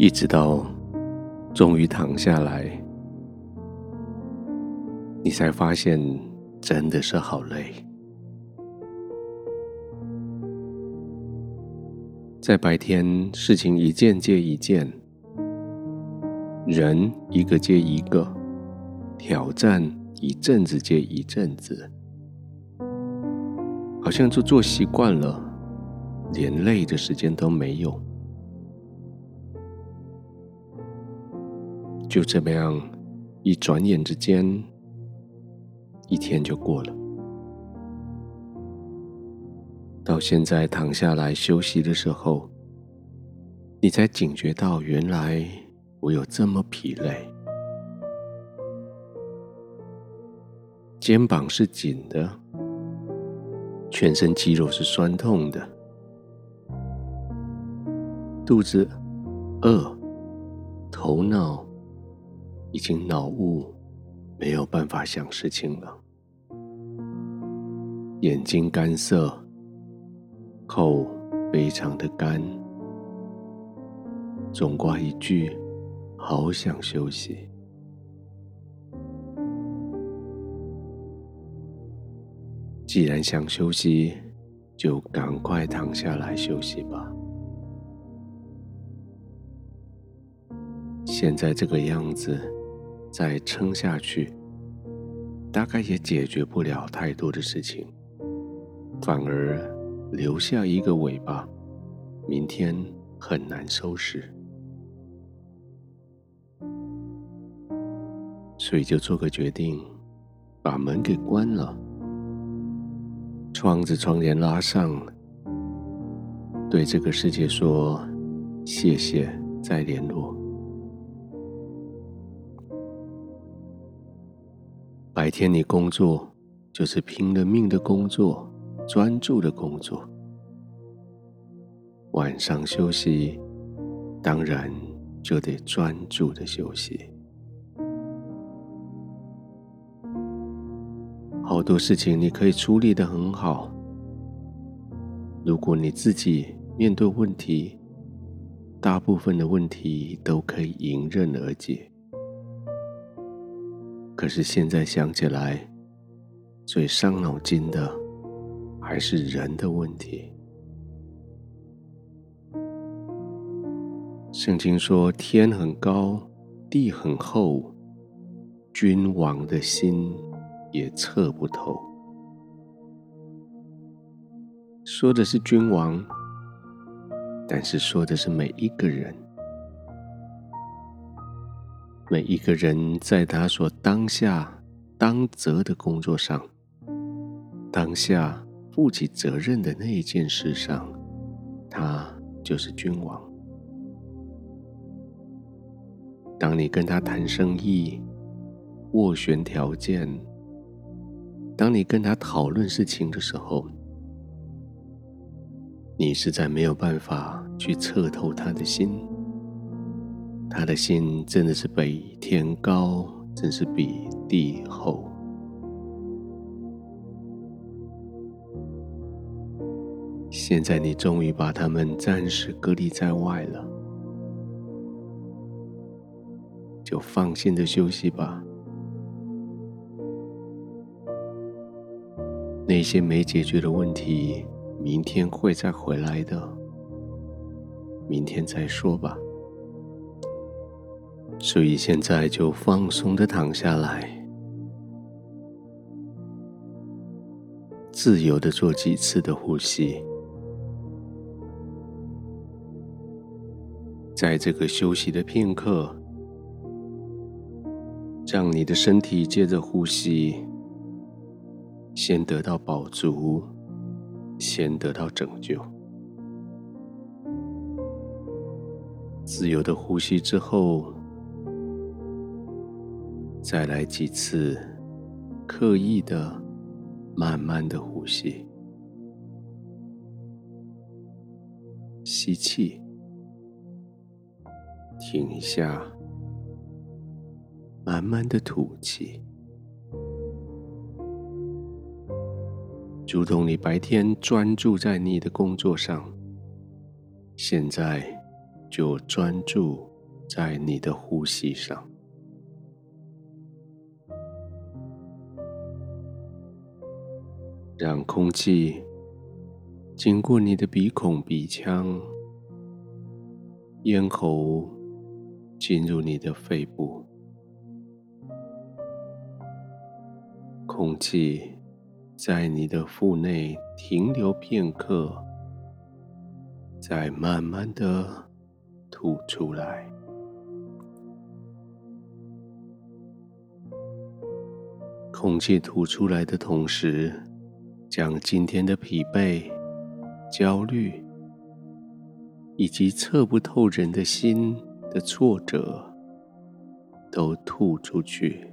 一直到终于躺下来，你才发现真的是好累。在白天，事情一件接一件，人一个接一个，挑战一阵子接一阵子，好像就做习惯了，连累的时间都没有。就这么样，一转眼之间，一天就过了。到现在躺下来休息的时候，你才警觉到，原来我有这么疲累，肩膀是紧的，全身肌肉是酸痛的，肚子饿，头脑已经脑雾，没有办法想事情了，眼睛干涩。口非常的干，总挂一句“好想休息”。既然想休息，就赶快躺下来休息吧。现在这个样子，再撑下去，大概也解决不了太多的事情，反而……留下一个尾巴，明天很难收拾，所以就做个决定，把门给关了，窗子窗帘拉上，对这个世界说谢谢，再联络。白天你工作，就是拼了命的工作。专注的工作，晚上休息，当然就得专注的休息。好多事情你可以处理得很好，如果你自己面对问题，大部分的问题都可以迎刃而解。可是现在想起来，最伤脑筋的。还是人的问题。圣经说：“天很高，地很厚，君王的心也测不透。”说的是君王，但是说的是每一个人，每一个人在他所当下当责的工作上，当下。负起责任的那一件事上，他就是君王。当你跟他谈生意、斡旋条件，当你跟他讨论事情的时候，你实在没有办法去测透他的心。他的心真的是比天高，真是比地厚。现在你终于把他们暂时隔离在外了，就放心的休息吧。那些没解决的问题，明天会再回来的，明天再说吧。所以现在就放松的躺下来，自由的做几次的呼吸。在这个休息的片刻，让你的身体借着呼吸，先得到饱足，先得到拯救。自由的呼吸之后，再来几次刻意的、慢慢的呼吸，吸气。停一下，慢慢的吐气，如同你白天专注在你的工作上，现在就专注在你的呼吸上，让空气经过你的鼻孔、鼻腔、咽喉，进入你的肺部。空气在你的腹内停留片刻，再慢慢的吐出来。空气吐出来的同时，将今天的疲惫、焦虑，以及测不透人的心的挫折，都吐出去。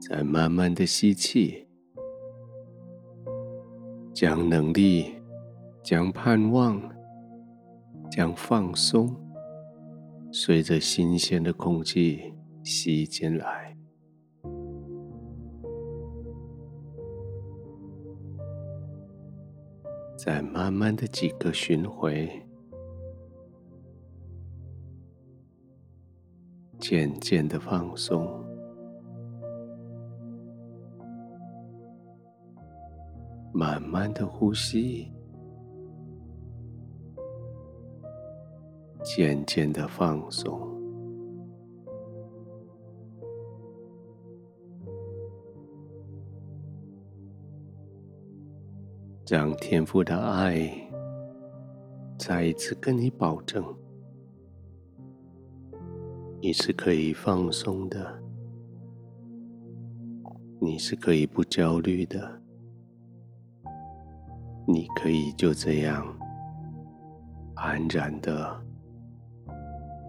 再慢慢的吸气，将能力、将盼望、将放松，随着新鲜的空气吸进来。再慢慢的几个巡回，渐渐的放松。慢慢的呼吸，渐渐的放松，让天父的爱再一次跟你保证，你是可以放松的，你是可以不焦虑的。你可以就这样安然的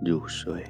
入睡。